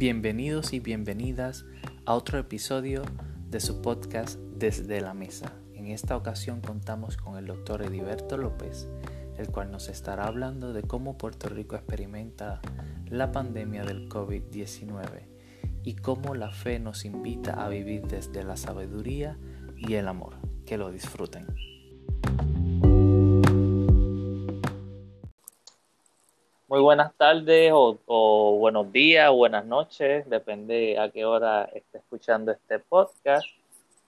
Bienvenidos y bienvenidas a otro episodio de su podcast Desde la Mesa. En esta ocasión contamos con el doctor Ediberto López, el cual nos estará hablando de cómo Puerto Rico experimenta la pandemia del COVID-19 y cómo la fe nos invita a vivir desde la sabiduría y el amor. Que lo disfruten. Muy buenas tardes o, buenos días buenas noches, depende a qué hora esté escuchando este podcast.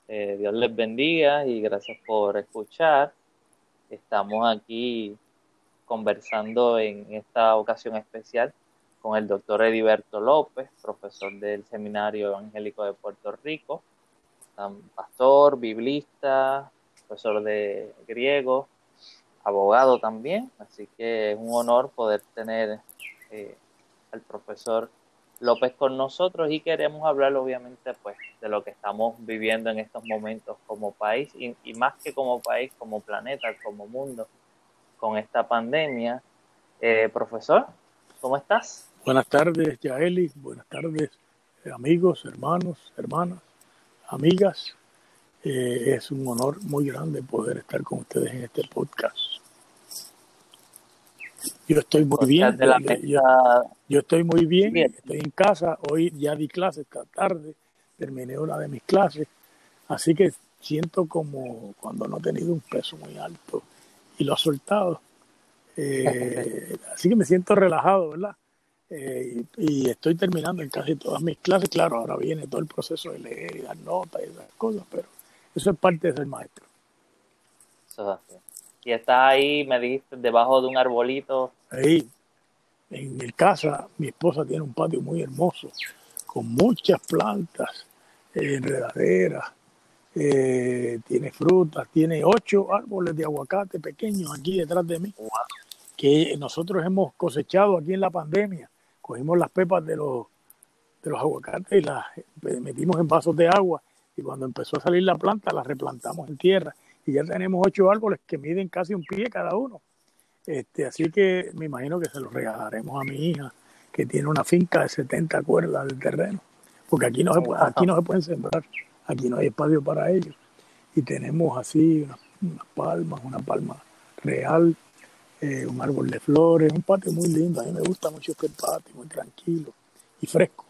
Eh, Dios les bendiga y gracias por escuchar. Estamos aquí conversando en esta ocasión especial con el doctor Ediberto López, profesor del Seminario Evangélico de Puerto Rico, pastor, biblista, profesor de griego, abogado también, así que es un honor poder tener eh, al profesor López con nosotros y queremos hablar obviamente pues de lo que estamos viviendo en estos momentos como país y, y más que como país, como planeta, como mundo, con esta pandemia. Eh, profesor, ¿cómo estás? Buenas tardes, Yaeli. Buenas tardes, amigos, hermanos, hermanas, amigas. Eh, es un honor muy grande poder estar con ustedes en este podcast. Yo estoy muy bien. Yo, estoy muy bien, Estoy en casa. Hoy ya di clases esta tarde. Terminé una de mis clases. Así que siento como cuando no he tenido un peso muy alto y lo he soltado. Eh, así que me siento relajado, ¿verdad? Eh, y, estoy terminando en casi todas mis clases. Claro, ahora viene todo el proceso de leer y dar notas y esas cosas, pero eso es parte de ser maestro. Eso es Y está ahí, me dijiste, debajo de un arbolito. Ahí, en mi casa, mi esposa tiene un patio muy hermoso, con muchas plantas, eh, enredaderas, eh, tiene frutas, tiene ocho árboles de aguacate pequeños aquí detrás de mí, que nosotros hemos cosechado aquí en la pandemia. Cogimos las pepas de los, de los aguacates y las metimos en vasos de agua y cuando empezó a salir la planta la replantamos en tierra y ya tenemos ocho árboles que miden casi un pie cada uno. Este, así que me imagino que se los regalaremos a mi hija que tiene una finca de 70 cuerdas de terreno, porque aquí no se, aquí no se pueden sembrar, aquí no hay espacio para ellos. Y tenemos así unas, palmas, una palma real, eh, un árbol de flores, un patio muy lindo. A mí me gusta mucho este patio, muy tranquilo y fresco,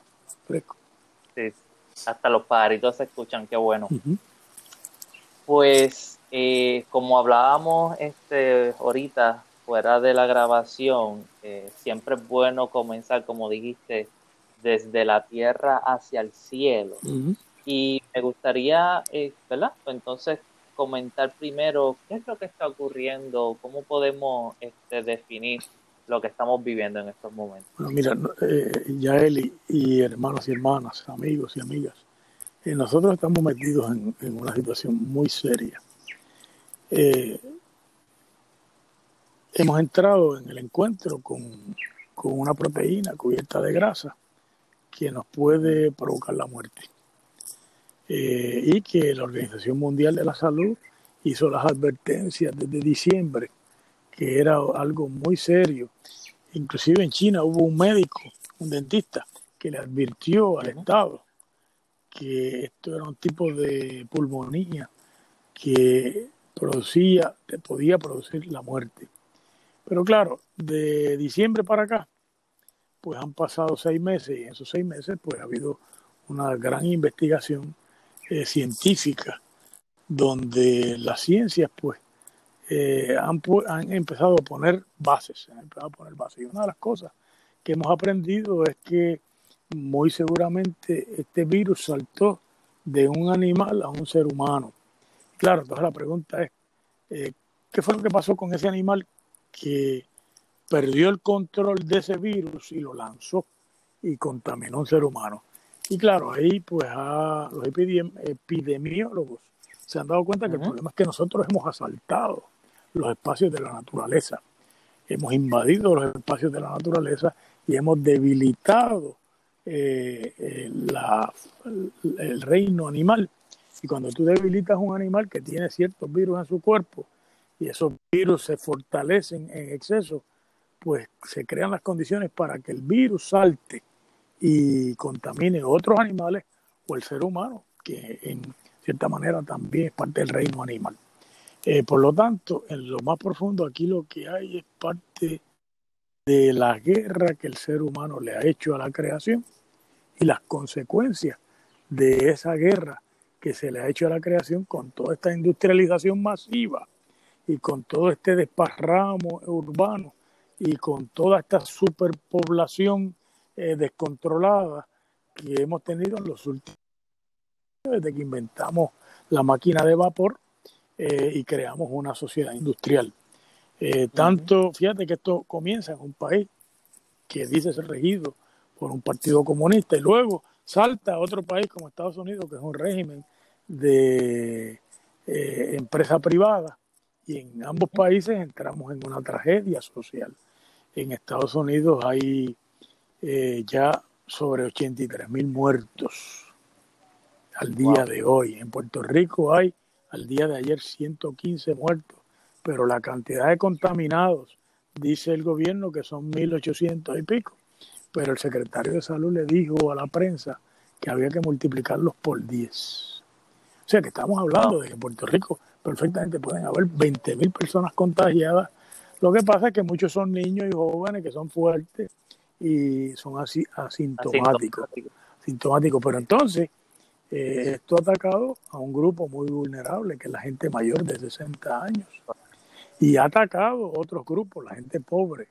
fresco. Sí, hasta los pajaritos se escuchan, qué bueno. Pues eh, como hablábamos este, ahorita fuera de la grabación, eh, siempre es bueno comenzar, como dijiste, desde la tierra hacia el cielo. Y me gustaría, eh, ¿verdad? Entonces comentar primero qué es lo que está ocurriendo, cómo podemos este, definir lo que estamos viviendo en estos momentos. Bueno, mira, eh, Yaeli y hermanos y hermanas, amigos y amigas, eh, nosotros estamos metidos en, una situación muy seria. Eh, hemos entrado en el encuentro con, con una proteína cubierta de grasa que nos puede provocar la muerte. Eh, y que la Organización Mundial de la Salud hizo las advertencias desde diciembre que era algo muy serio. Inclusive en China hubo un médico, un dentista, que le advirtió al Estado que esto era un tipo de pulmonía que producía, que podía producir la muerte. Pero claro, de diciembre para acá, pues han pasado seis meses y en esos seis meses pues ha habido una gran investigación eh, científica donde las ciencias pues eh, han, han, empezado a poner bases, han empezado a poner bases. Y una de las cosas que hemos aprendido es que muy seguramente este virus saltó de un animal a un ser humano. Claro, entonces la pregunta es, eh, ¿qué fue lo que pasó con ese animal que perdió el control de ese virus y lo lanzó y contaminó a un ser humano? Y claro, ahí pues a los epidemiólogos se han dado cuenta que el problema es que nosotros hemos asaltado los espacios de la naturaleza. Hemos invadido los espacios de la naturaleza y hemos debilitado eh, eh, el reino animal. Y cuando tú debilitas un animal que tiene ciertos virus en su cuerpo y esos virus se fortalecen en exceso, pues se crean las condiciones para que el virus salte y contamine otros animales o el ser humano, que en cierta manera también es parte del reino animal. Eh, por lo tanto, en lo más profundo aquí lo que hay es parte de la guerra que el ser humano le ha hecho a la creación y las consecuencias de esa guerra que se le ha hecho a la creación con toda esta industrialización masiva y con todo este desparramo urbano y con toda esta superpoblación eh, descontrolada que hemos tenido en los últimos años, desde que inventamos la máquina de vapor eh, y creamos una sociedad industrial. Eh, tanto, fíjate que esto comienza en un país que dice ser regido por un partido comunista y luego salta a otro país como Estados Unidos, que es un régimen de empresa privada, y en ambos países entramos en una tragedia social. En Estados Unidos hay eh, ya sobre 83 mil muertos al día de hoy. En Puerto Rico hay al día de ayer 115 muertos, pero la cantidad de contaminados, dice el gobierno que son 1.800 y pico, pero el secretario de salud le dijo a la prensa que había que multiplicarlos por 10. O sea que estamos hablando de que en Puerto Rico perfectamente pueden haber 20 mil personas contagiadas. Lo que pasa es que muchos son niños y jóvenes que son fuertes y son así asintomáticos. Asintomáticos. Pero entonces, eh, esto ha atacado a un grupo muy vulnerable, que es la gente mayor de 60 años. Y ha atacado a otros grupos, la gente pobre,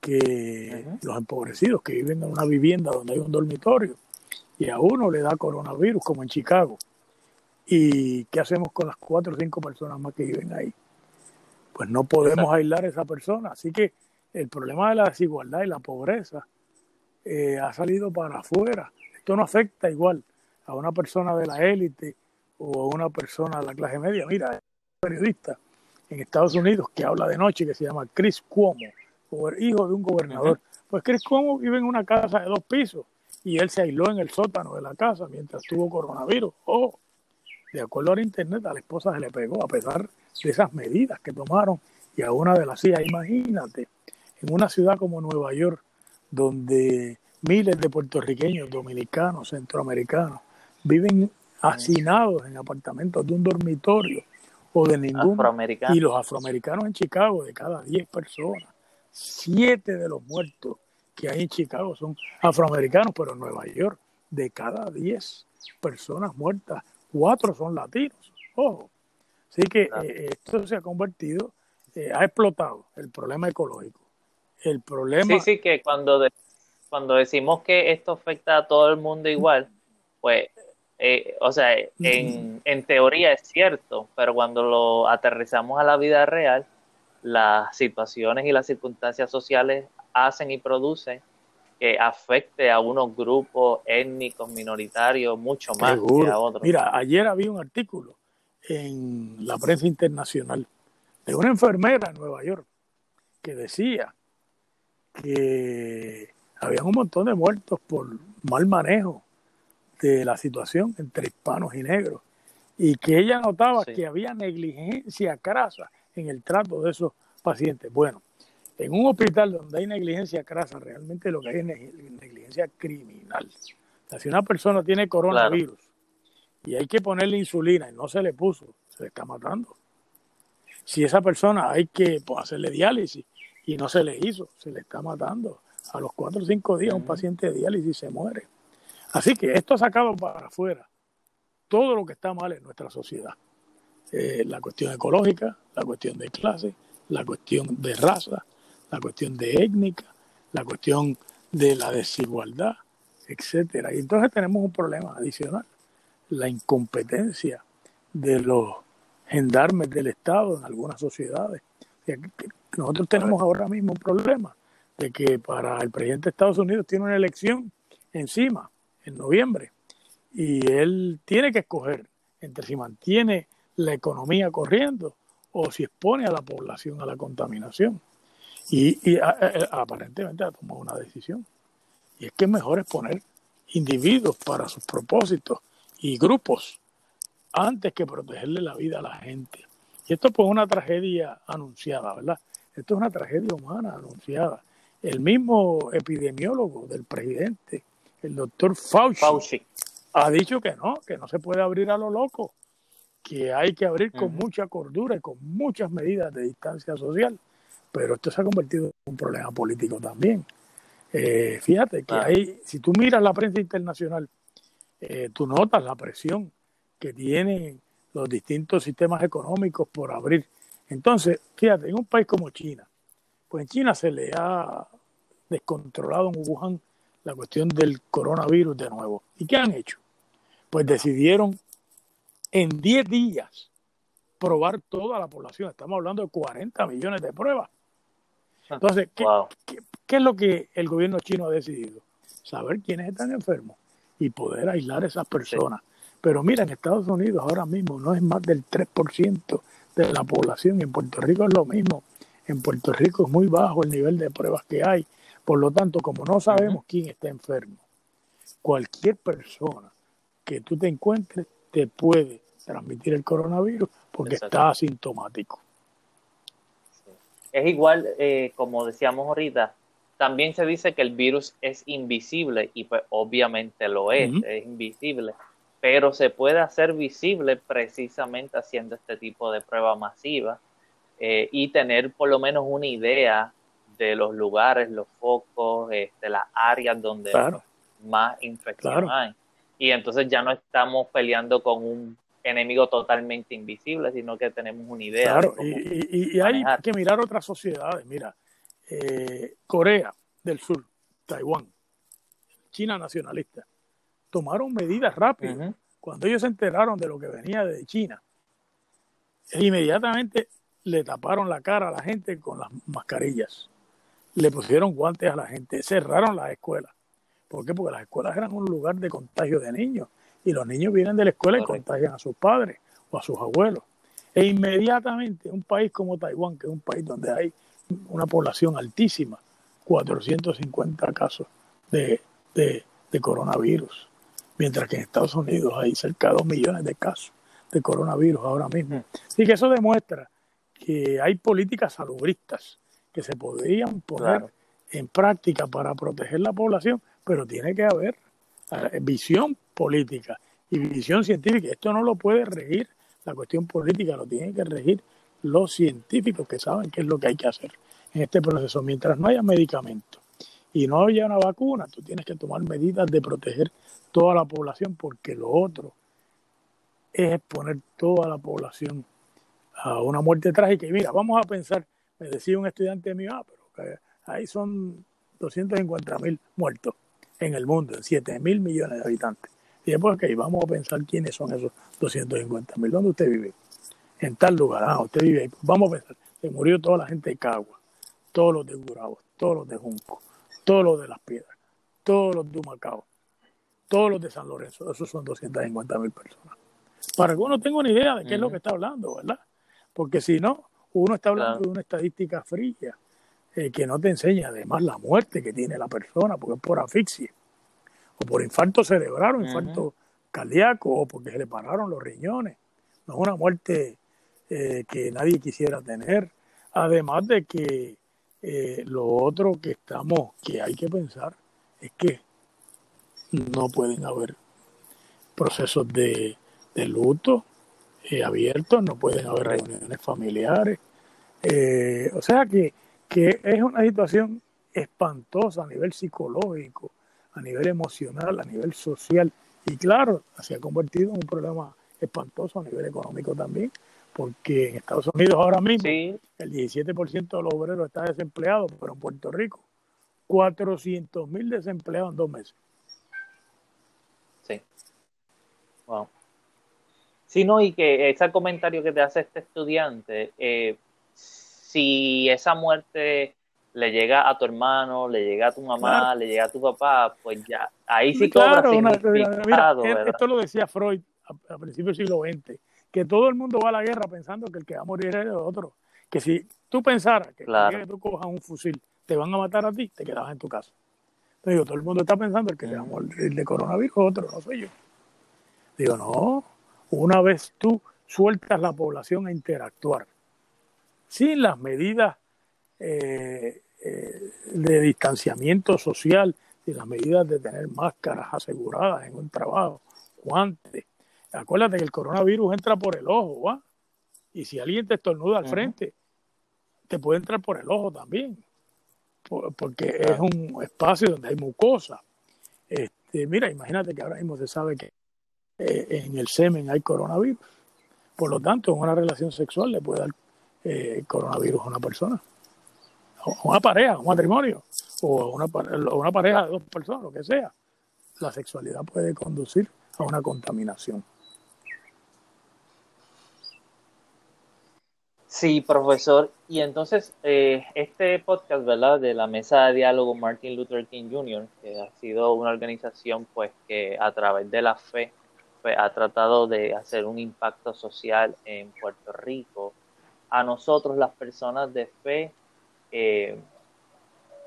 que los empobrecidos que viven en una vivienda donde hay un dormitorio. Y a uno le da coronavirus, como en Chicago. ¿Y qué hacemos con las cuatro o cinco personas más que viven ahí? Pues no podemos aislar a esa persona. Así que el problema de la desigualdad y la pobreza eh, ha salido para afuera. Esto no afecta igual a una persona de la élite o a una persona de la clase media. Mira, hay un periodista en Estados Unidos que habla de noche que se llama Chris Cuomo, hijo de un gobernador. Pues Chris Cuomo vive en una casa de dos pisos y él se aisló en el sótano de la casa mientras tuvo coronavirus. Oh, de acuerdo al internet, a la esposa se le pegó a pesar de esas medidas que tomaron y a una de las hijas, imagínate, en una ciudad como Nueva York, donde miles de puertorriqueños, dominicanos, centroamericanos, viven hacinados en apartamentos de un dormitorio o de ningún. Y los afroamericanos en Chicago, de cada 10 personas, 7 de los muertos que hay en Chicago son afroamericanos, pero en Nueva York, de cada 10 personas muertas, 4 son latinos. Ojo. Así que eh, esto se ha convertido, eh, ha explotado el problema ecológico el problema. Sí, sí, que cuando, cuando decimos que esto afecta a todo el mundo igual, pues, eh, o sea, en, en teoría es cierto, pero cuando lo aterrizamos a la vida real, las situaciones y las circunstancias sociales hacen y producen que afecte a unos grupos étnicos minoritarios mucho más que a otros. Mira, ayer había un artículo en la prensa internacional de una enfermera en Nueva York que decía que había un montón de muertos por mal manejo de la situación entre hispanos y negros y que ella notaba que había negligencia crasa en el trato de esos pacientes. Bueno, en un hospital donde hay negligencia crasa, realmente lo que hay es negligencia criminal. si una persona tiene coronavirus y hay que ponerle insulina y no se le puso, se le está matando. Si esa persona hay que pues, hacerle diálisis y no se le hizo, se le está matando. A los cuatro o cinco días un paciente de diálisis se muere. Así que esto ha sacado para afuera todo lo que está mal en nuestra sociedad. Eh, la cuestión ecológica, la cuestión de clase, la cuestión de raza, la cuestión de étnica, la cuestión de la desigualdad, etcétera. Y entonces tenemos un problema adicional, la incompetencia de los gendarmes del Estado en algunas sociedades. Nosotros tenemos ahora mismo un problema de que para el presidente de Estados Unidos tiene una elección encima, en noviembre, y él tiene que escoger entre si mantiene la economía corriendo o si expone a la población a la contaminación. Y, aparentemente ha tomado una decisión. Y es que es mejor exponer individuos para sus propósitos y grupos antes que protegerle la vida a la gente. Y esto pues una tragedia anunciada, ¿verdad? Esto es una tragedia humana anunciada. El mismo epidemiólogo del presidente el doctor Fauci, ha dicho que no, que no se puede abrir a lo loco, que hay que abrir con mucha cordura y con muchas medidas de distancia social. Pero esto se ha convertido en un problema político también. Eh, fíjate que hay, si tú miras la prensa internacional, eh, tú notas la presión que tienen los distintos sistemas económicos por abrir. Entonces, fíjate, en un país como China, pues en China se le ha descontrolado en Wuhan la cuestión del coronavirus de nuevo. ¿Y qué han hecho? Pues decidieron en 10 días probar toda la población. Estamos hablando de 40 millones de pruebas. Entonces, ¿qué, ¿qué, es lo que el gobierno chino ha decidido? Saber quiénes están enfermos y poder aislar a esas personas. Pero mira, en Estados Unidos ahora mismo no es más del 3% de la población y en Puerto Rico es lo mismo. En Puerto Rico es muy bajo el nivel de pruebas que hay. Por lo tanto, como no sabemos quién está enfermo, cualquier persona que tú te encuentres te puede transmitir el coronavirus porque está asintomático. Es igual, eh, como decíamos ahorita, también se dice que el virus es invisible y pues obviamente lo es, es invisible, pero se puede hacer visible precisamente haciendo este tipo de prueba masiva eh, y tener por lo menos una idea de los lugares, los focos, este, las áreas donde más infección hay. Y entonces ya no estamos peleando con un enemigo totalmente invisible, sino que tenemos una idea. Claro, y, y, hay que mirar otras sociedades. Mira, eh, Corea del Sur, Taiwán, China nacionalista, tomaron medidas rápidas. Cuando ellos se enteraron de lo que venía de China, inmediatamente le taparon la cara a la gente con las mascarillas, le pusieron guantes a la gente, cerraron las escuelas. ¿Por qué? Porque las escuelas eran un lugar de contagio de niños y los niños vienen de la escuela y contagian a sus padres o a sus abuelos. E inmediatamente un país como Taiwán, que es un país donde hay una población altísima, 450 casos de, coronavirus, mientras que en Estados Unidos hay cerca de 2 millones de casos de coronavirus ahora mismo. Así que eso demuestra que hay políticas salubristas que se podrían poner en práctica para proteger la población, pero tiene que haber eh, visión política y visión científica. Esto no lo puede regir la cuestión política, lo tienen que regir los científicos que saben qué es lo que hay que hacer en este proceso. Mientras no haya medicamento y no haya una vacuna, tú tienes que tomar medidas de proteger toda la población porque lo otro es exponer toda la población a una muerte trágica. Y mira, vamos a pensar, me decía un estudiante mío, ah, pero ahí son 250 mil muertos en el mundo, en 7 mil millones de habitantes. Y después, ok, vamos a pensar quiénes son esos 250 mil. ¿Dónde usted vive? En tal lugar. Ah, usted vive ahí. Vamos a pensar. Se murió toda la gente de Cagua, todos los de Gurabo, todos los de Junco, todos los de Las Piedras, todos los de Humacao, todos los de San Lorenzo. Esos son 250 mil personas. Para que uno tenga una idea de qué es lo que está hablando, ¿verdad? Porque si no, uno está hablando de una estadística fría eh, que no te enseña además la muerte que tiene la persona, porque es por asfixia, o por infarto cerebral o infarto cardíaco, o porque se le pararon los riñones. No es una muerte eh, que nadie quisiera tener. Además de que eh, lo otro que estamos, que hay que pensar, es que no pueden haber procesos de, de luto abiertos, no pueden haber reuniones familiares. o sea que que es una situación espantosa a nivel psicológico, a nivel emocional, a nivel social y claro, se ha convertido en un problema espantoso a nivel económico también, porque en Estados Unidos ahora mismo el 17% de los obreros está desempleado, pero en Puerto Rico 400 mil desempleados en dos meses. Sí. Wow. Sí, no, y que ese comentario que te hace este estudiante, eh, si esa muerte le llega a tu hermano, le llega a tu mamá, le llega a tu papá, pues ya, ahí sí claro, significado, Esto lo decía Freud a, principios del siglo XX, que todo el mundo va a la guerra pensando que el que va a morir es el otro. Que si tú pensaras que, que tú cojas un fusil, te van a matar a ti, te quedabas en tu casa. Entonces digo, todo el mundo está pensando que el que va a morir de coronavirus otro, no soy yo. Digo, no, una vez tú sueltas la población a interactuar, sin las medidas eh, eh, de distanciamiento social, y las medidas de tener máscaras aseguradas en un trabajo, guantes. Acuérdate que el coronavirus entra por el ojo, ¿va? Y si alguien te estornuda al frente, te puede entrar por el ojo también, porque es un espacio donde hay mucosa. Este, mira, imagínate que ahora mismo se sabe que eh, en el semen hay coronavirus. Por lo tanto, en una relación sexual le puede dar eh, coronavirus a una persona, una pareja, un matrimonio, o una, una pareja de dos personas, lo que sea. La sexualidad puede conducir a una contaminación. Sí, profesor. Y entonces, eh, este podcast, ¿verdad? De la Mesa de Diálogo Martin Luther King Jr., que ha sido una organización, pues, que a través de la fe, pues, ha tratado de hacer un impacto social en Puerto Rico. A nosotros, las personas de fe, eh,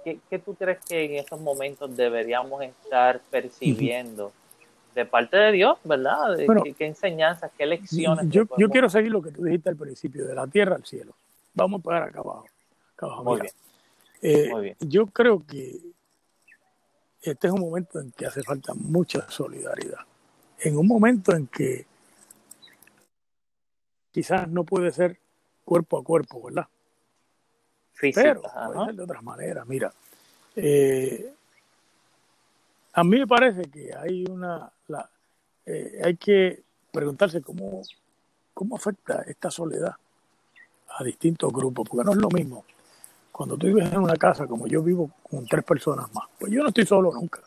¿qué, tú crees que en estos momentos deberíamos estar percibiendo? de parte de Dios, ¿verdad? ¿Qué, enseñanzas, qué lecciones? Yo, yo, quiero seguir lo que tú dijiste al principio, de la tierra al cielo. Vamos a pagar acá abajo. Muy, bien. Eh, Muy bien. Yo creo que este es un momento en que hace falta mucha solidaridad. En un momento en que quizás no puede ser cuerpo a cuerpo, ¿verdad? Pero puede ser de otras maneras. Mira, eh, a mí me parece que hay una, eh, hay que preguntarse cómo, cómo afecta esta soledad a distintos grupos, porque no es lo mismo. Cuando tú vives en una casa como yo vivo con tres personas más, pues yo no estoy solo nunca.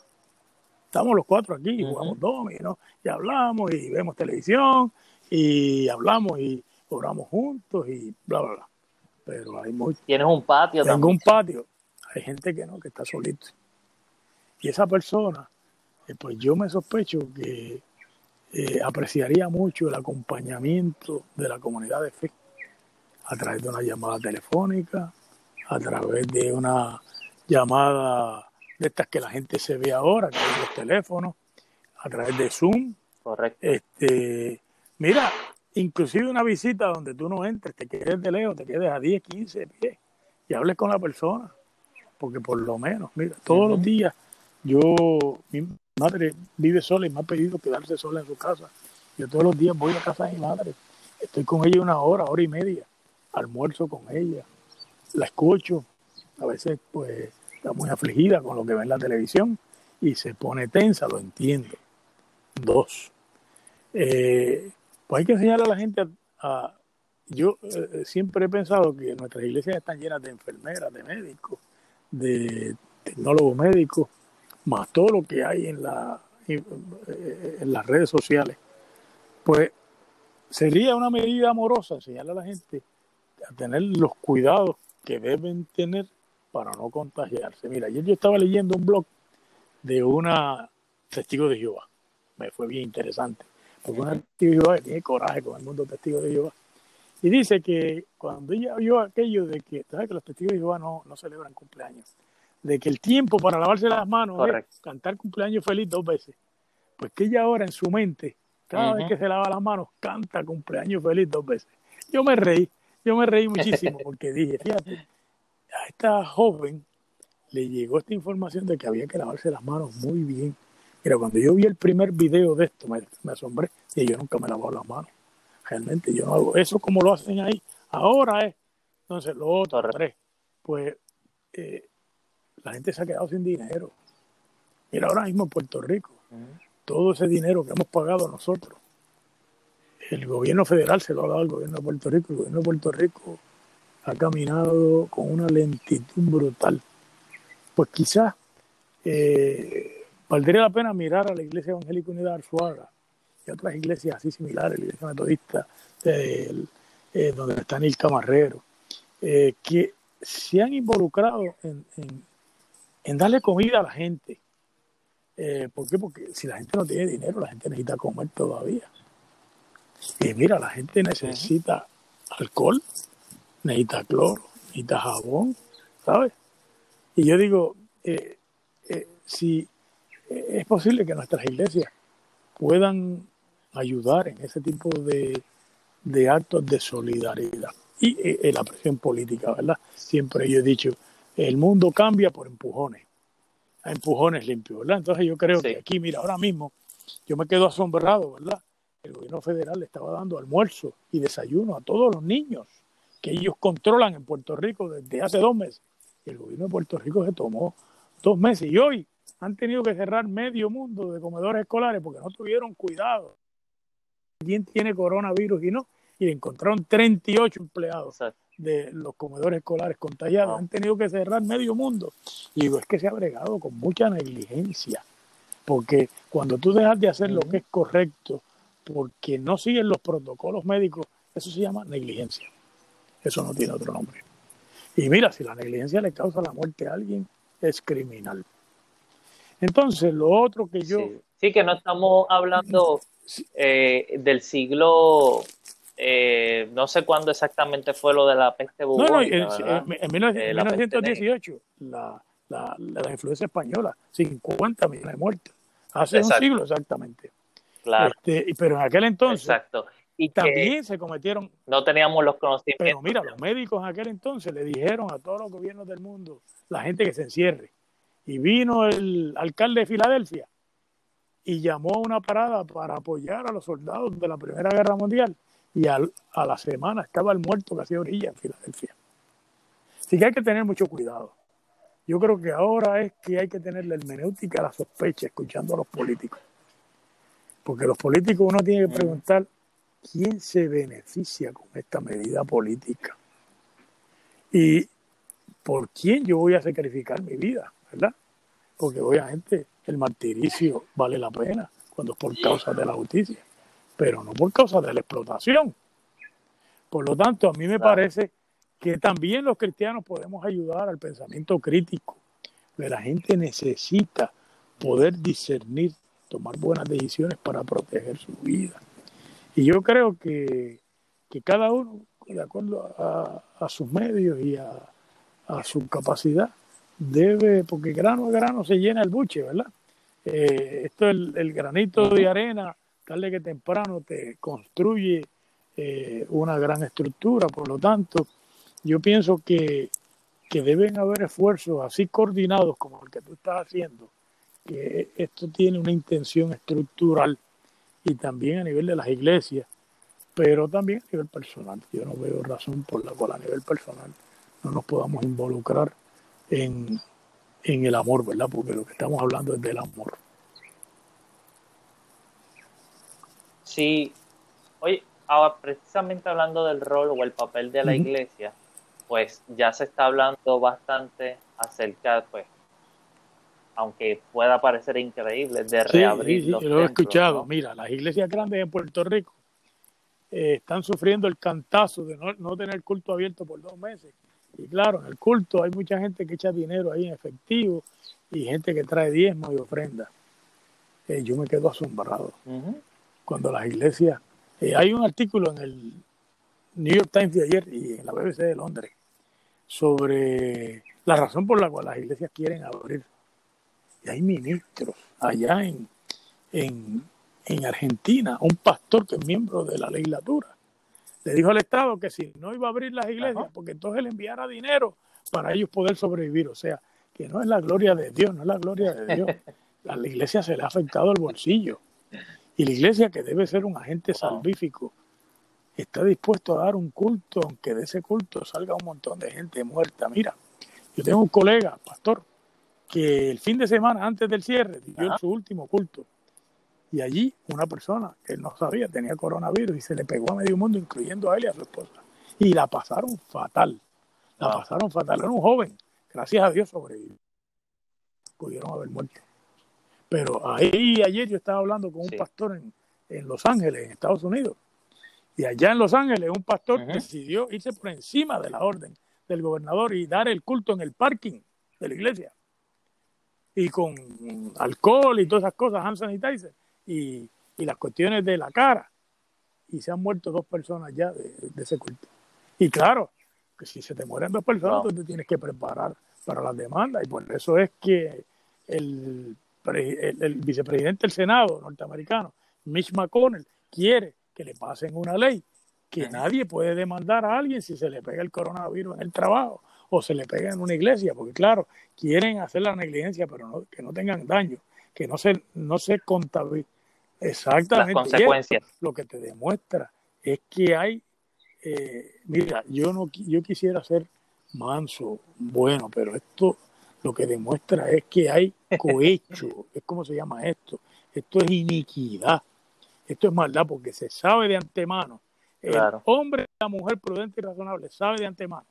Estamos los cuatro aquí, jugamos dominó, y hablamos y vemos televisión y hablamos y oramos juntos y bla, bla, bla. Pero hay mucho. Tienes un patio Tengo un patio. Hay gente que no, que está solito. Y esa persona, eh, pues yo me sospecho que eh, apreciaría mucho el acompañamiento de la comunidad de fe a través de una llamada telefónica, a través de una llamada de estas que la gente se ve ahora, que los teléfonos, a través de Zoom. Correcto. Este, mira, inclusive una visita donde tú no entres, te quedes de lejos, te quedes a 10, 15 pies y hables con la persona. Porque por lo menos, mira, todos los días yo, mi madre vive sola y me ha pedido quedarse sola en su casa. Yo todos los días voy a casa de mi madre. Estoy con ella una hora, hora y media. Almuerzo con ella. La escucho. A veces, pues, está muy afligida con lo que ve en la televisión y se pone tensa, lo entiendo. Dos. Eh, pues hay que enseñar a la gente a, yo eh, siempre he pensado que nuestras iglesias están llenas de enfermeras, de médicos, de tecnólogos médicos, más todo lo que hay en, la, en las redes sociales, pues sería una medida amorosa enseñarle a la gente a tener los cuidados que deben tener para no contagiarse. Mira, ayer yo estaba leyendo un blog de una testigo de Jehová. Me fue bien interesante. Porque una testigo de Jehová tiene coraje con el mundo testigo de Jehová. Y dice que cuando ella vio aquello de que, ¿sabes que los testigos de Jehová no, no celebran cumpleaños? de que el tiempo para lavarse las manos es cantar cumpleaños feliz dos veces. Pues que ella ahora en su mente, cada vez que se lava las manos, canta cumpleaños feliz dos veces. Yo me reí, yo me reí muchísimo porque dije, fíjate, a esta joven le llegó esta información de que había que lavarse las manos muy bien. Mira, cuando yo vi el primer video de esto, me, asombré y yo nunca me lavado las manos. Realmente yo no hago eso como lo hacen ahí. Ahora es. Entonces, lo otro, pues eh, la gente se ha quedado sin dinero. Mira, ahora mismo en Puerto Rico, todo ese dinero que hemos pagado nosotros, el gobierno federal se lo ha dado al gobierno de Puerto Rico. El gobierno de Puerto Rico ha caminado con una lentitud brutal. Pues quizás eh, valdría la pena mirar a la Iglesia Evangélica Unida Arzuaga y a otras iglesias así similares, la Iglesia Metodista, eh, donde está Nil Camarrero, eh, que se han involucrado en, en darle comida a la gente. Eh, ¿Por qué? Porque si la gente no tiene dinero, la gente necesita comer todavía. Y mira, la gente necesita alcohol, necesita cloro, necesita jabón, ¿sabes? Y yo digo, eh, eh, si es posible que nuestras iglesias puedan ayudar en ese tipo de, de actos de solidaridad y en la presión política, ¿verdad? Siempre yo he dicho, el mundo cambia por empujones. a empujones limpios, ¿verdad? Entonces yo creo que aquí, mira, ahora mismo yo me quedo asombrado, ¿verdad? El gobierno federal le estaba dando almuerzo y desayuno a todos los niños que ellos controlan en Puerto Rico desde hace dos meses. Y el gobierno de Puerto Rico se tomó dos meses y hoy han tenido que cerrar medio mundo de comedores escolares porque no tuvieron cuidado. ¿Quién tiene coronavirus y no? Y encontraron 38 empleados de los comedores escolares contagiados. Han tenido que cerrar medio mundo. Y digo, es que se ha bregado con mucha negligencia. Porque cuando tú dejas de hacer lo que es correcto, porque no siguen los protocolos médicos, eso se llama negligencia. Eso no tiene otro nombre. Y mira, si la negligencia le causa la muerte a alguien, es criminal. Entonces, lo otro que yo... Sí, que no estamos hablando eh, del siglo... Eh, no sé cuándo exactamente fue lo de la peste bubónica. No, no, en, 1918, eh, la, la, la, influencia española, 50 millones de muertos. Hace un siglo exactamente. Claro. Este, pero en aquel entonces Exacto. Y también se cometieron. No teníamos los conocimientos. Pero mira, los médicos en aquel entonces le dijeron a todos los gobiernos del mundo, la gente que se encierre. Y vino el alcalde de Filadelfia y llamó a una parada para apoyar a los soldados de la Primera Guerra Mundial. Y a la semana estaba el muerto que hacía orilla en Filadelfia. Así que hay que tener mucho cuidado. Yo creo que ahora es que hay que tener la hermenéutica a la sospecha escuchando a los políticos. Porque los políticos uno tiene que preguntar quién se beneficia con esta medida política y por quién yo voy a sacrificar mi vida, ¿verdad? Porque obviamente el martiricio vale la pena cuando es por causa de la justicia, pero no por causa de la explotación. Por lo tanto, a mí me parece que también los cristianos podemos ayudar al pensamiento crítico. Que la gente necesita poder discernir, tomar buenas decisiones para proteger su vida. Y yo creo que, cada uno, de acuerdo a, sus medios y a, su capacidad, debe, porque grano a grano se llena el buche, ¿verdad? Eh, esto es el, granito de arena, tarde que temprano te construye eh, una gran estructura, por lo tanto, yo pienso que, que deben haber esfuerzos así coordinados como el que tú estás haciendo, que esto tiene una intención estructural y también a nivel de las iglesias, pero también a nivel personal. Yo no veo razón por la cual a nivel personal no nos podamos involucrar en, el amor, ¿verdad? Porque lo que estamos hablando es del amor. Sí, oye, ahora precisamente hablando del rol o el papel de la iglesia, pues ya se está hablando bastante acerca, pues, aunque pueda parecer increíble, de reabrir sí, sí, lo he escuchado. Mira, las iglesias grandes en Puerto Rico eh, están sufriendo el cantazo de no, tener culto abierto por dos meses. Y claro, en el culto hay mucha gente que echa dinero ahí en efectivo y gente que trae diezmos y ofrendas. Eh, yo me quedo asombrado. Cuando las iglesias... Eh, hay un artículo en el New York Times de ayer y en la BBC de Londres sobre la razón por la cual las iglesias quieren abrir y hay ministros allá en, en, Argentina, un pastor que es miembro de la legislatura, le dijo al Estado que si no iba a abrir las iglesias, porque entonces le enviara dinero para ellos poder sobrevivir. O sea, que no es la gloria de Dios, no es la gloria de Dios. A la iglesia se le ha afectado el bolsillo. Y la iglesia, que debe ser un agente salvífico, está dispuesto a dar un culto, aunque de ese culto salga un montón de gente muerta. Mira, yo tengo un colega, pastor, que el fin de semana antes del cierre dio su último culto. Y allí una persona que él no sabía tenía coronavirus y se le pegó a medio mundo, incluyendo a él y a su esposa. Y la pasaron fatal. La pasaron fatal. Era un joven. Gracias a Dios sobrevivió. Pudieron haber muerto. Pero ahí ayer yo estaba hablando con un pastor en, en, Los Ángeles, en Estados Unidos. Y allá en Los Ángeles un pastor decidió irse por encima de la orden del gobernador y dar el culto en el parking de la iglesia y con alcohol y todas esas cosas, hand sanitizer, y, y las cuestiones de la cara. Y se han muerto dos personas ya de, ese culto. Y claro, que si se te mueren dos personas, tú te tienes que preparar para las demandas. Y por eso es que el, el, vicepresidente del Senado norteamericano, Mitch McConnell, quiere que le pasen una ley que nadie puede demandar a alguien si se le pega el coronavirus en el trabajo o se le pega en una iglesia, porque claro, quieren hacer la negligencia, pero no, que no tengan daño, que no se, no se contabilice. Exactamente. Las consecuencias. lo que te demuestra es que hay, eh, mira, yo no yo quisiera ser manso, bueno, pero esto lo que demuestra es que hay cohecho, es como se llama esto, esto es iniquidad, esto es maldad porque se sabe de antemano, el hombre, la mujer prudente y razonable sabe de antemano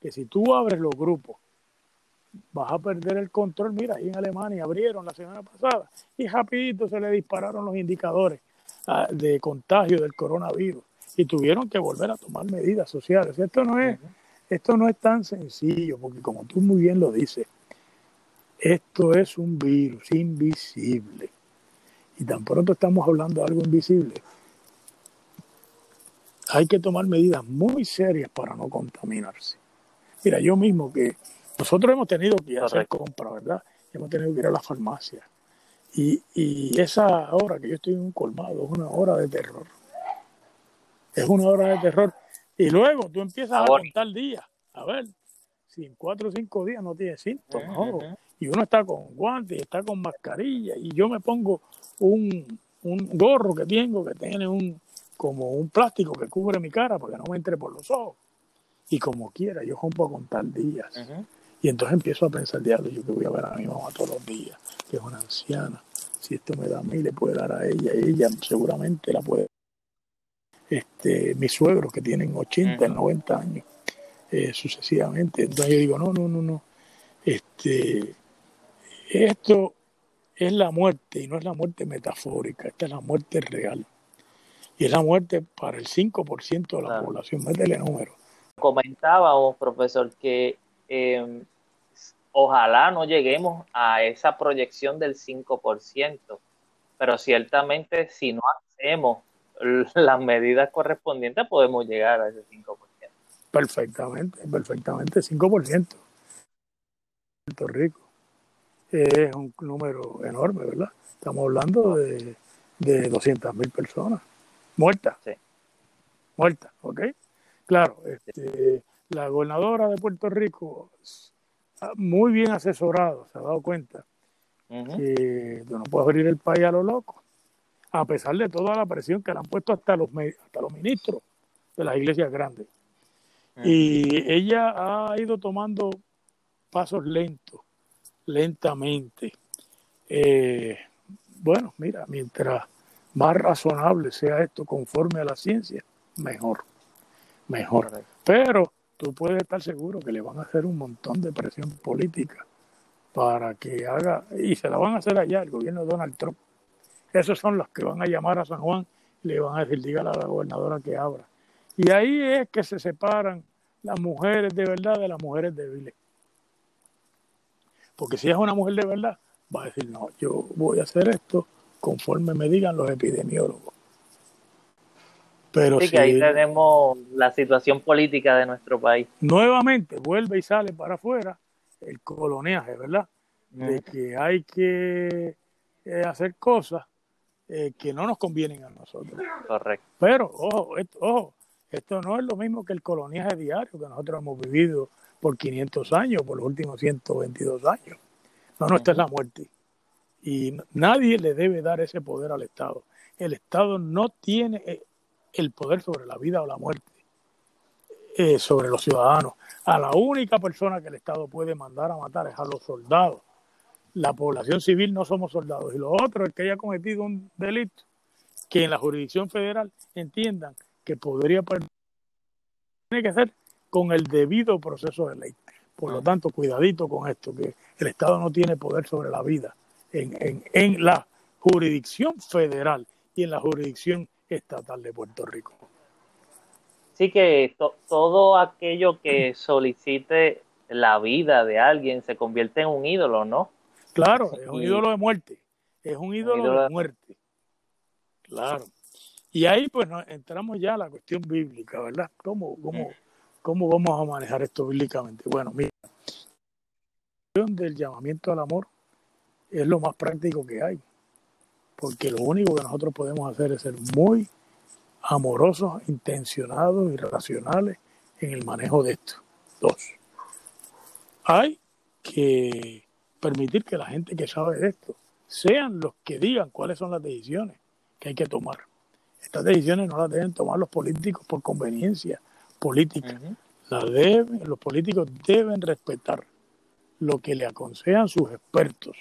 que si tú abres los grupos vas a perder el control. Mira, ahí en Alemania abrieron la semana pasada y rapidito se le dispararon los indicadores ah, de contagio del coronavirus y tuvieron que volver a tomar medidas sociales. Esto no es, esto no es tan sencillo, porque como tú muy bien lo dices, esto es un virus invisible. Y tan pronto estamos hablando de algo invisible, hay que tomar medidas muy serias para no contaminarse. Mira, yo mismo que nosotros hemos tenido que a hacer compras, ¿verdad? Hemos tenido que ir a la farmacia. Y, y esa hora que yo estoy en un colmado es una hora de terror. Es una hora de terror. Y luego tú empiezas a contar días. A ver, si en cuatro o cinco días no tienes síntomas. Y uno está con guantes, y está con mascarilla. Y yo me pongo un, un gorro que tengo que tiene un como un plástico que cubre mi cara para que no me entre por los ojos y como quiera, yo rompo a contar días. Y entonces empiezo a pensar, diablo, yo que voy a ver a mi mamá todos los días, que es una anciana. Si esto me da a mí, le puede dar a ella, ella seguramente la puede. Este, mis suegros que tienen 80, 90 años, eh, sucesivamente. Entonces yo digo, no, no, no, no. Este, esto es la muerte y no es la muerte metafórica, esta es la muerte real. Y es la muerte para el 5% de la población, métele número comentábamos, profesor, que em, ojalá no lleguemos a esa proyección del 5%, pero ciertamente si no hacemos las medidas correspondientes podemos llegar a ese 5%. Perfectamente, perfectamente, 5%. Puerto Rico es un número enorme, ¿verdad? Estamos hablando de, de 200 mil personas muertas. Sí. Muertas, ¿ok? Claro, este, la gobernadora de Puerto Rico, muy bien asesorado, se ha dado cuenta que no puede abrir el país a lo loco, a pesar de toda la presión que le han puesto hasta los, hasta los ministros de las iglesias grandes. Y ella ha ido tomando pasos lentos, lentamente. Eh, bueno, mira, mientras más razonable sea esto conforme a la ciencia, mejor mejor. Pero tú puedes estar seguro que le van a hacer un montón de presión política para que haga, y se la van a hacer allá el gobierno de Donald Trump. Esos son los que van a llamar a San Juan y le van a decir, dígale a la gobernadora que abra. Y ahí es que se separan las mujeres de verdad de las mujeres débiles. Porque si es una mujer de verdad, va a decir, no, yo voy a hacer esto conforme me digan los epidemiólogos. Pero sí, que ahí tenemos la situación política de nuestro país. Nuevamente vuelve y sale para afuera el coloniaje, ¿verdad? De que hay que eh, hacer cosas eh, que no nos convienen a nosotros. Correcto. Pero, ojo, esto, ojo, esto no es lo mismo que el coloniaje diario que nosotros hemos vivido por 500 años, por los últimos 122 años. No, no, esta es la muerte. Y nadie le debe dar ese poder al Estado. El Estado no tiene, eh, el poder sobre la vida o la muerte, eh, sobre los ciudadanos. A la única persona que el Estado puede mandar a matar es a los soldados. La población civil no somos soldados. Y lo otro es que haya cometido un delito que en la jurisdicción federal entiendan que podría tiene que ser con el debido proceso de ley. Por lo ah. tanto, cuidadito con esto, que el Estado no tiene poder sobre la vida en, en, en la jurisdicción federal y en la jurisdicción estatal de Puerto Rico. Sí que todo aquello que solicite la vida de alguien se convierte en un ídolo, ¿no? Claro, es un ídolo de muerte. Es un ídolo, de muerte. Claro. Y ahí pues entramos ya a la cuestión bíblica, ¿verdad? ¿Cómo, cómo, cómo vamos a manejar esto bíblicamente? Bueno, mira, la cuestión del llamamiento al amor es lo más práctico que hay porque lo único que nosotros podemos hacer es ser muy amorosos, intencionados y racionales en el manejo de esto. Dos. hay que permitir que la gente que sabe de esto sean los que digan cuáles son las decisiones que hay que tomar. Estas decisiones no las deben tomar los políticos por conveniencia política. las deben, los políticos deben respetar lo que le aconsejan sus expertos.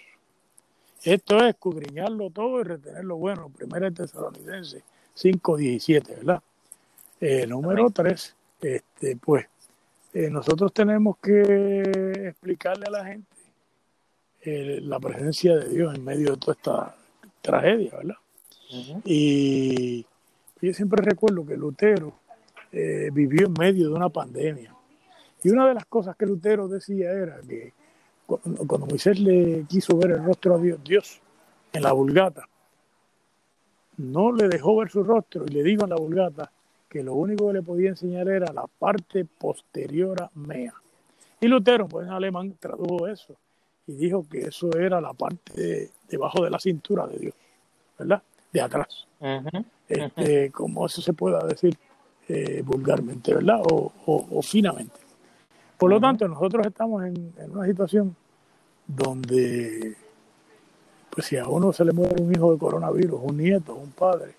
Esto es escudriñarlo todo y retener lo bueno. Primera Tesalonicense 5.17, ¿verdad? Eh, número 3, este, pues eh, nosotros tenemos que explicarle a la gente eh, la presencia de Dios en medio de toda esta tragedia, ¿verdad? Y yo siempre recuerdo que Lutero vivió en medio de una pandemia. Y una de las cosas que Lutero decía era que cuando, Moisés le quiso ver el rostro a Dios, Dios en la vulgata, no le dejó ver su rostro y le dijo en la vulgata que lo único que le podía enseñar era la parte posterior a mea. Y Lutero, pues en alemán, tradujo eso y dijo que eso era la parte debajo de la cintura de Dios, ¿verdad? De atrás. este, como eso se pueda decir eh, vulgarmente, ¿verdad? O, finamente. Por lo tanto, nosotros estamos en, una situación donde, pues si a uno se le muere un hijo de coronavirus, un nieto, un padre,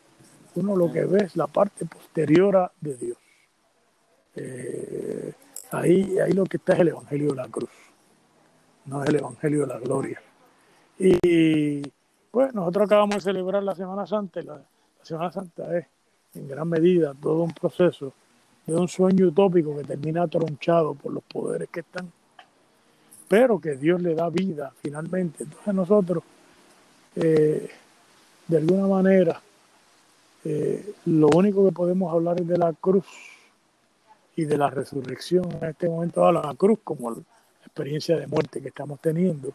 uno lo que ve es la parte posterior de Dios. Eh, ahí, ahí lo que está es el Evangelio de la cruz, no es el Evangelio de la gloria. Y pues nosotros acabamos de celebrar la Semana Santa. La, la Semana Santa es en gran medida todo un proceso de un sueño utópico que termina tronchado por los poderes que están, pero que Dios le da vida finalmente. Entonces nosotros, eh, de alguna manera, eh, lo único que podemos hablar es de la cruz y de la resurrección. En este momento a la cruz como la experiencia de muerte que estamos teniendo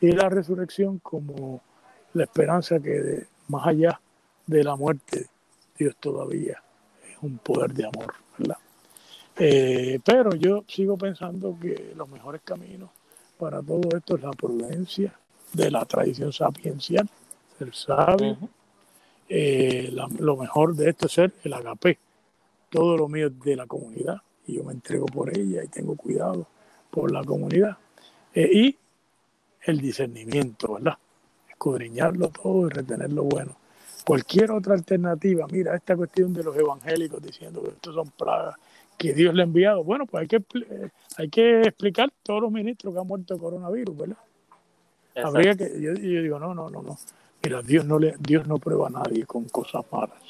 y la resurrección como la esperanza que más allá de la muerte Dios todavía es un poder de amor, ¿verdad? Eh, pero yo sigo pensando que los mejores caminos para todo esto es la prudencia de la tradición sapiencial, ser sabio. Eh, lo mejor de esto es ser el agape. Todo lo mío es de la comunidad y yo me entrego por ella y tengo cuidado por la comunidad. Eh, y el discernimiento, ¿verdad? Escudriñarlo todo y retener lo bueno cualquier otra alternativa, mira, esta cuestión de los evangélicos diciendo que estos son plagas que Dios le ha enviado, bueno, pues hay que, eh, hay que explicar todos los ministros que han muerto de coronavirus, ¿verdad? Habría que, yo, digo, no, no, no, no. Mira, Dios no, le, Dios no prueba a nadie con cosas malas.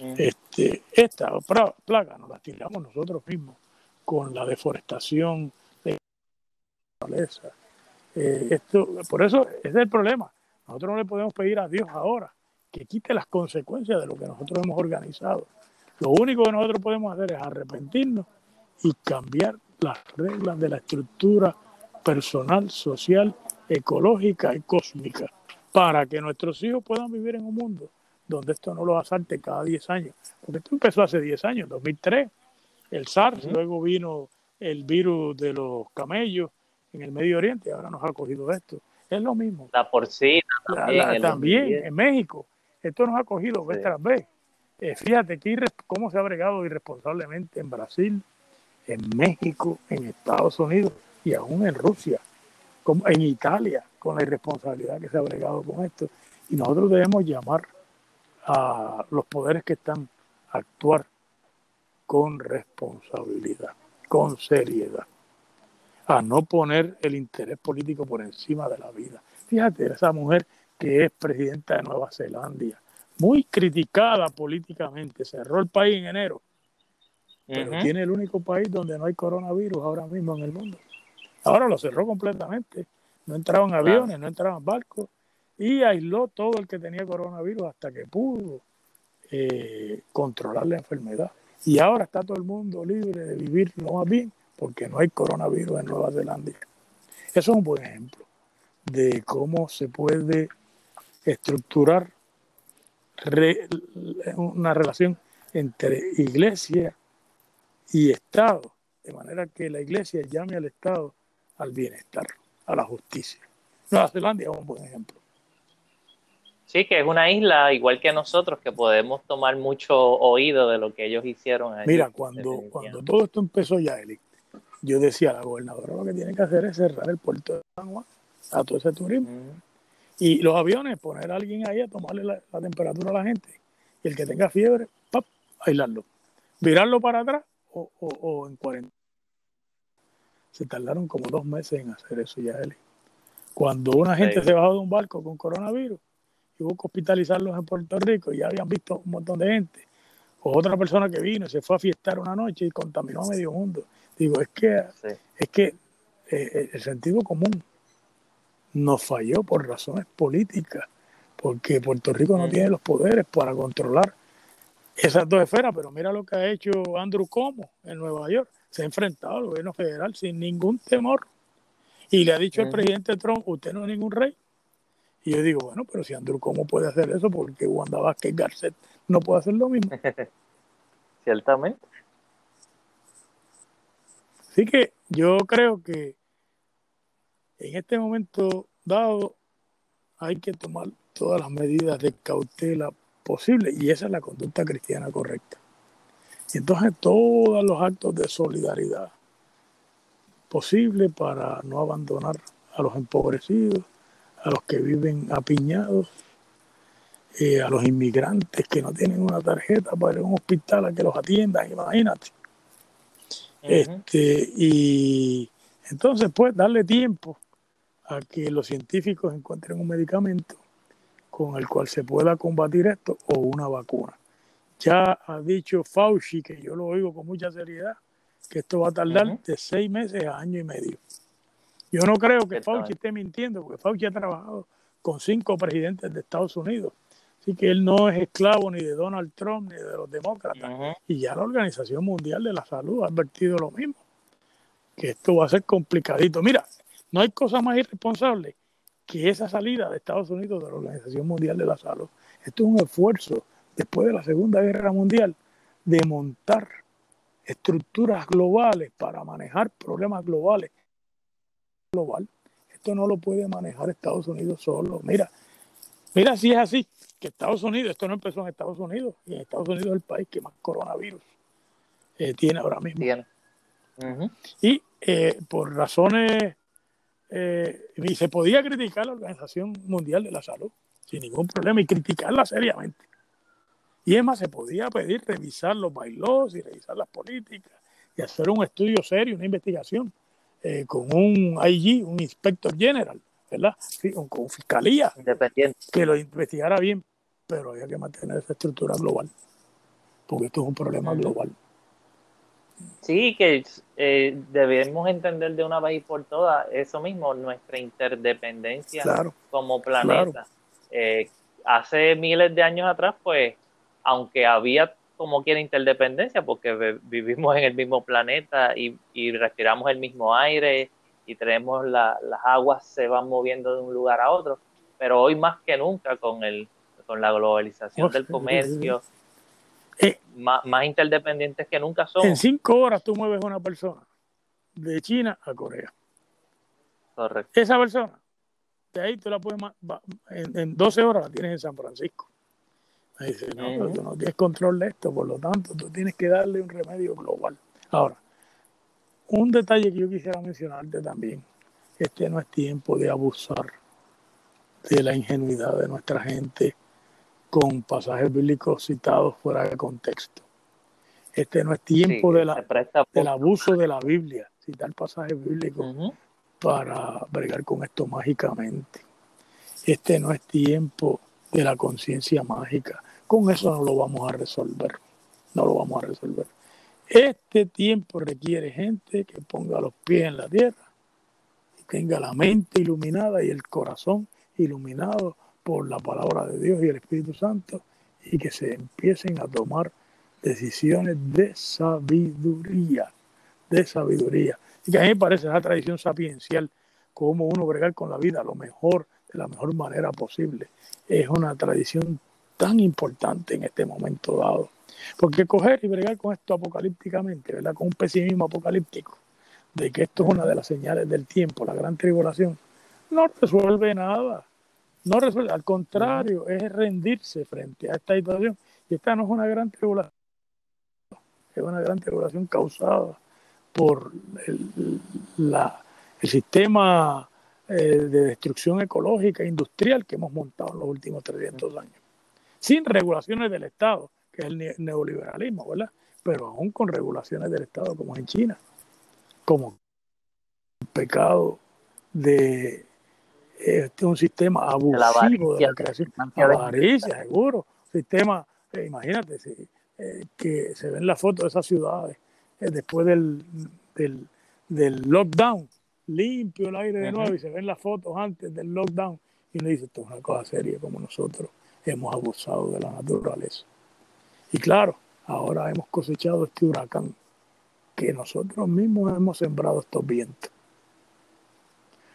Este, esta plaga nos la tiramos nosotros mismos con la deforestación de la naturaleza. Eh, esto, por eso ese es el problema. Nosotros no le podemos pedir a Dios ahora que quite las consecuencias de lo que nosotros hemos organizado. Lo único que nosotros podemos hacer es arrepentirnos y cambiar las reglas de la estructura personal, social, ecológica y cósmica para que nuestros hijos puedan vivir en un mundo donde esto no lo asalte cada 10 años. Porque esto empezó hace 10 años, 2003, el SARS, luego vino el virus de los camellos en el Medio Oriente, ahora nos ha cogido esto. Es lo mismo. La porcina también. también en México. Esto nos ha cogido vez tras vez. Eh, fíjate que cómo se ha bregado irresponsablemente en Brasil, en México, en Estados Unidos y aún en Rusia, como en Italia, con la irresponsabilidad que se ha bregado con esto. Y nosotros debemos llamar a los poderes que están a actuar con responsabilidad, con seriedad, a no poner el interés político por encima de la vida. Fíjate, esa mujer que es presidenta de Nueva Zelanda, muy criticada políticamente, cerró el país en enero, pero tiene el único país donde no hay coronavirus ahora mismo en el mundo. Ahora lo cerró completamente, no entraban aviones, no entraban barcos y aisló todo el que tenía coronavirus hasta que pudo eh, controlar la enfermedad. Y ahora está todo el mundo libre de vivir lo más bien porque no hay coronavirus en Nueva Zelanda. Eso es un buen ejemplo de cómo se puede estructurar una relación entre iglesia y Estado, de manera que la iglesia llame al Estado al bienestar, a la justicia. Nueva Zelanda es un buen ejemplo. Sí, que es una isla igual que nosotros, que podemos tomar mucho oído de lo que ellos hicieron. Mira, cuando, cuando todo esto empezó ya, Eli, yo decía, la gobernadora lo que tiene que hacer es cerrar el puerto de San Juan a todo ese turismo. Y los aviones, poner a alguien ahí a tomarle la, temperatura a la gente. Y el que tenga fiebre, ¡pap! aislarlo. Virarlo para atrás o, o, en cuarentena. Se tardaron como dos meses en hacer eso ya, Eli. Cuando una gente se bajó de un barco con coronavirus y hubo que hospitalizarlos en Puerto Rico, y ya habían visto un montón de gente. O otra persona que vino y se fue a fiestar una noche y contaminó a medio mundo. Digo, es que, es que eh, eh, el sentido común nos falló por razones políticas, porque Puerto Rico no tiene los poderes para controlar esas dos esferas, pero mira lo que ha hecho Andrew Como en Nueva York. Se ha enfrentado al gobierno federal sin ningún temor. Y le ha dicho al presidente Trump, usted no es ningún rey. Y yo digo, bueno, pero si Andrew Como puede hacer eso, porque Wanda Vázquez Garcet no puede hacer lo mismo. Ciertamente. Así que yo creo que en este momento dado hay que tomar todas las medidas de cautela posibles y esa es la conducta cristiana correcta. Y entonces todos los actos de solidaridad posibles para no abandonar a los empobrecidos, a los que viven apiñados, eh, a los inmigrantes que no tienen una tarjeta para ir a un hospital a que los atiendan, imagínate. este, y entonces, pues, darle tiempo a que los científicos encuentren un medicamento con el cual se pueda combatir esto o una vacuna. Ya ha dicho Fauci, que yo lo oigo con mucha seriedad, que esto va a tardar de seis meses a año y medio. Yo no creo que Fauci esté mintiendo, porque Fauci ha trabajado con cinco presidentes de Estados Unidos. Así que él no es esclavo ni de Donald Trump ni de los demócratas. Y ya la Organización Mundial de la Salud ha advertido lo mismo, que esto va a ser complicadito. Mira, no hay cosa más irresponsable que esa salida de Estados Unidos de la Organización Mundial de la Salud. Esto es un esfuerzo después de la Segunda Guerra Mundial de montar estructuras globales para manejar problemas globales. Global. Esto no lo puede manejar Estados Unidos solo. Mira, mira si es así, que Estados Unidos, esto no empezó en Estados Unidos, y en Estados Unidos es el país que más coronavirus eh, tiene ahora mismo. Y eh, por razones eh, y se podía criticar la Organización Mundial de la Salud sin ningún problema y criticarla seriamente. Y es más, se podía pedir revisar los bailos y revisar las políticas y hacer un estudio serio, una investigación eh, con un IG, un inspector general, ¿verdad? Con, fiscalía Independiente. que lo investigara bien, pero había que mantener esa estructura global, porque esto es un problema global. Sí, que eh, debemos entender de una vez por todas eso mismo, nuestra interdependencia como planeta. Eh, hace miles de años atrás, pues, aunque había como quiera interdependencia, porque vivimos en el mismo planeta y, respiramos el mismo aire y tenemos las aguas se van moviendo de un lugar a otro, pero hoy más que nunca con el con la globalización del comercio, eh, más, interdependientes que nunca son. En cinco horas tú mueves a una persona de China a Corea. Correcto. Esa persona, de ahí tú la puedes, en, en 12 horas la tienes en San Francisco. Ahí dice, no, pero tú no tienes control de esto, por lo tanto, tú tienes que darle un remedio global. Ahora, un detalle que yo quisiera mencionarte también, este no es tiempo de abusar de la ingenuidad de nuestra gente con pasajes bíblicos citados fuera de contexto. Este no es tiempo de la, del abuso de la Biblia, citar pasajes bíblicos para bregar con esto mágicamente. Este no es tiempo de la conciencia mágica. Con eso no lo vamos a resolver. No lo vamos a resolver. Este tiempo requiere gente que ponga los pies en la tierra y tenga la mente iluminada y el corazón iluminado por la palabra de Dios y el Espíritu Santo y que se empiecen a tomar decisiones de sabiduría, de sabiduría. Y que a mí me parece esa tradición sapiencial, como uno bregar con la vida lo mejor, de la mejor manera posible, es una tradición tan importante en este momento dado. Porque coger y bregar con esto apocalípticamente, ¿verdad? Con un pesimismo apocalíptico, de que esto es una de las señales del tiempo, la gran tribulación, no resuelve nada. No resuelve, al contrario, es rendirse frente a esta situación. Y esta no es una gran tribulación, es una gran tribulación causada por el, el sistema eh, de destrucción ecológica e industrial que hemos montado en los últimos 300 años. Sin regulaciones del Estado, que es el neoliberalismo, ¿verdad? Pero aún con regulaciones del Estado, como en China, como el pecado de este un sistema abusivo de la creación. Avaricia, seguro. Sistema, eh, imagínate, eh, que se ven las fotos de esas ciudades eh, después del, del, del, lockdown, limpio el aire de nuevo y se ven las fotos antes del lockdown. Y uno dice, esto es una cosa seria como nosotros hemos abusado de la naturaleza. Y claro, ahora hemos cosechado este huracán que nosotros mismos hemos sembrado estos vientos.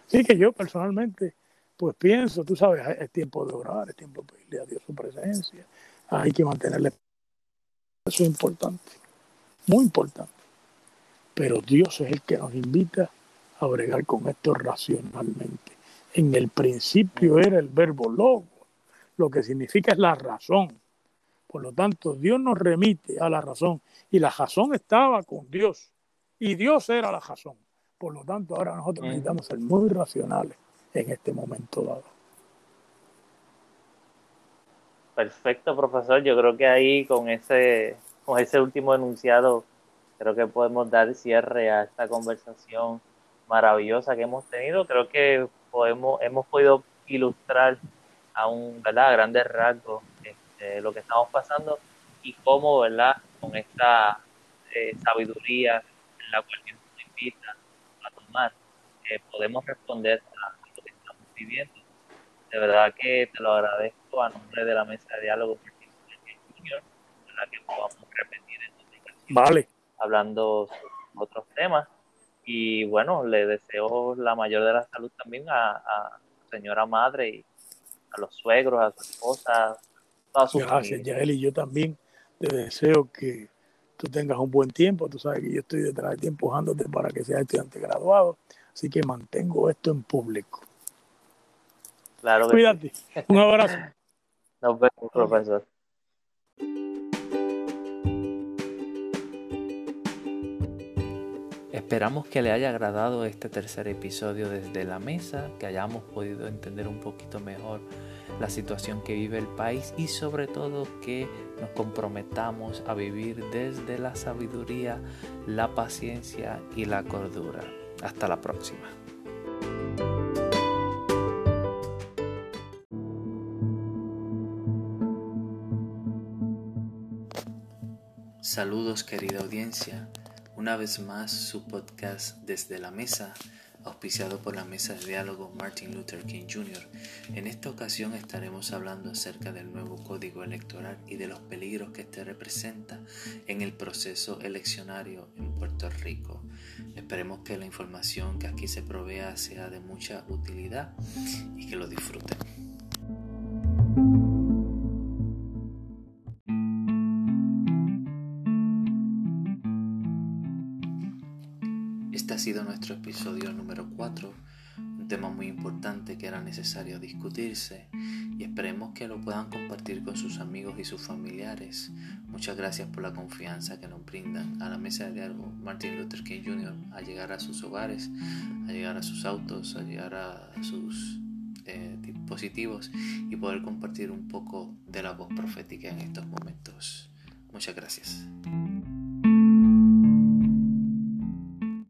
Así que yo personalmente, pues pienso, tú sabes, es tiempo de orar, es tiempo de pedirle a Dios su presencia, hay que mantenerle. Eso es importante, muy importante. Pero Dios es el que nos invita a bregar con esto racionalmente. En el principio era el verbo logo, lo que significa es la razón. Por lo tanto, Dios nos remite a la razón y la razón estaba con Dios y Dios era la razón. Por lo tanto, ahora nosotros necesitamos ser muy racionales en este momento dado. Perfecto, profesor. Yo creo que ahí con ese, con ese último enunciado, creo que podemos dar cierre a esta conversación maravillosa que hemos tenido. Creo que podemos, hemos podido ilustrar a un, ¿verdad? a grandes rasgos este, lo que estamos pasando y cómo, ¿verdad? Con esta eh, sabiduría en la cual nos invita eh, podemos responder a lo que estamos viviendo. De verdad que te lo agradezco a nombre de la mesa de diálogo Junior, para que podamos repetir en Vale. hablando sobre otros temas. Y bueno, le deseo la mayor de la salud también a, a señora madre y a los suegros, a su esposa, a su Gracias, Yael, y yo también te deseo que tú tengas un buen tiempo. Tú sabes que yo estoy detrás de ti empujándote para que seas estudiante graduado. Así que mantengo esto en público. Claro Cuídate. Un abrazo. Nos vemos, profesor. Esperamos que le haya agradado este tercer episodio desde la mesa, que hayamos podido entender un poquito mejor la situación que vive el país y sobre todo que nos comprometamos a vivir desde la sabiduría, la paciencia y la cordura. Hasta la próxima. Saludos querida audiencia, una vez más su podcast desde la mesa auspiciado por la mesa de diálogo Martin Luther King Jr. En esta ocasión estaremos hablando acerca del nuevo código electoral y de los peligros que este representa en el proceso eleccionario en Puerto Rico. Esperemos que la información que aquí se provea sea de mucha utilidad y que lo disfruten. Sido nuestro episodio número 4, un tema muy importante que era necesario discutirse y esperemos que lo puedan compartir con sus amigos y sus familiares. Muchas gracias por la confianza que nos brindan a la mesa de diálogo Martin Luther King Jr. a llegar a sus hogares, a llegar a sus autos, a llegar a sus eh, dispositivos y poder compartir un poco de la voz profética en estos momentos. Muchas gracias.